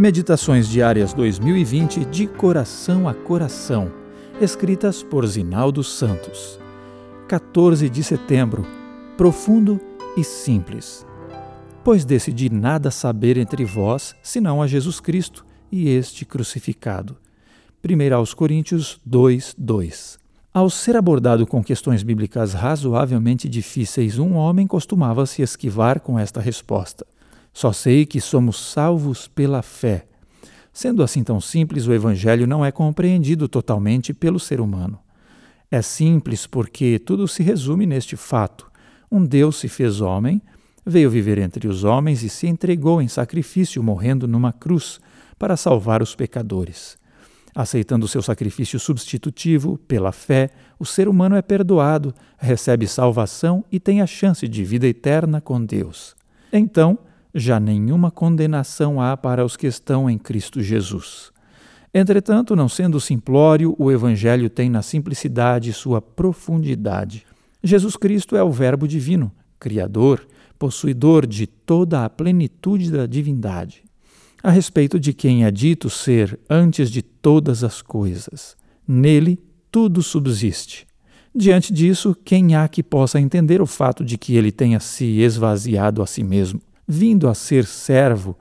Meditações Diárias 2020 de Coração a Coração, escritas por Zinaldo Santos. 14 de setembro. Profundo e simples. Pois decidi nada saber entre vós, senão a Jesus Cristo e este crucificado. 1 aos Coríntios 2, 2. Ao ser abordado com questões bíblicas razoavelmente difíceis, um homem costumava se esquivar com esta resposta. Só sei que somos salvos pela fé. Sendo assim tão simples, o Evangelho não é compreendido totalmente pelo ser humano. É simples porque tudo se resume neste fato: um Deus se fez homem, veio viver entre os homens e se entregou em sacrifício, morrendo numa cruz, para salvar os pecadores. Aceitando seu sacrifício substitutivo, pela fé, o ser humano é perdoado, recebe salvação e tem a chance de vida eterna com Deus. Então, já nenhuma condenação há para os que estão em Cristo Jesus. Entretanto, não sendo simplório, o Evangelho tem na simplicidade sua profundidade. Jesus Cristo é o Verbo divino, Criador, possuidor de toda a plenitude da divindade. A respeito de quem é dito ser antes de todas as coisas, nele tudo subsiste. Diante disso, quem há que possa entender o fato de que ele tenha se esvaziado a si mesmo? Vindo a ser servo,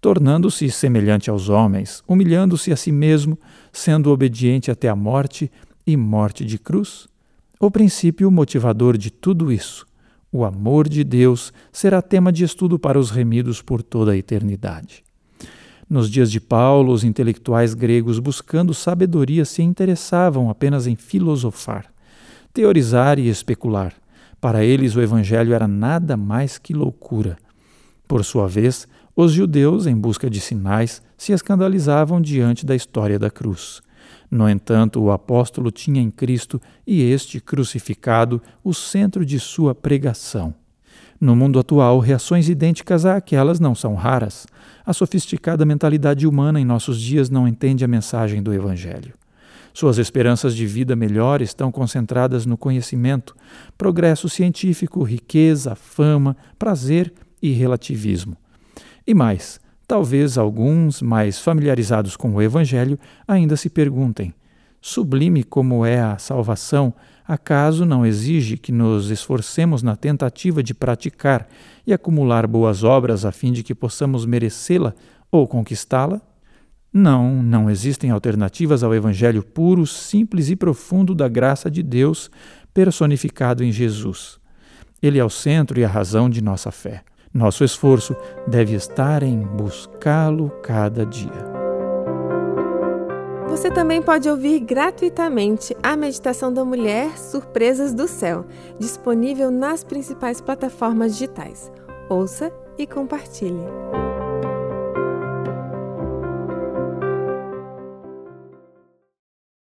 tornando-se semelhante aos homens, humilhando-se a si mesmo, sendo obediente até a morte e morte de cruz? O princípio motivador de tudo isso, o amor de Deus, será tema de estudo para os remidos por toda a eternidade. Nos dias de Paulo, os intelectuais gregos buscando sabedoria se interessavam apenas em filosofar, teorizar e especular. Para eles, o Evangelho era nada mais que loucura por sua vez, os judeus, em busca de sinais, se escandalizavam diante da história da cruz. No entanto, o apóstolo tinha em Cristo e este crucificado o centro de sua pregação. No mundo atual, reações idênticas àquelas não são raras. A sofisticada mentalidade humana em nossos dias não entende a mensagem do Evangelho. Suas esperanças de vida melhor estão concentradas no conhecimento, progresso científico, riqueza, fama, prazer e relativismo. E mais, talvez alguns mais familiarizados com o Evangelho ainda se perguntem: sublime como é a salvação, acaso não exige que nos esforcemos na tentativa de praticar e acumular boas obras a fim de que possamos merecê-la ou conquistá-la? Não, não existem alternativas ao Evangelho puro, simples e profundo da graça de Deus personificado em Jesus. Ele é o centro e a razão de nossa fé. Nosso esforço deve estar em buscá-lo cada dia. Você também pode ouvir gratuitamente a Meditação da Mulher Surpresas do Céu, disponível nas principais plataformas digitais. Ouça e compartilhe.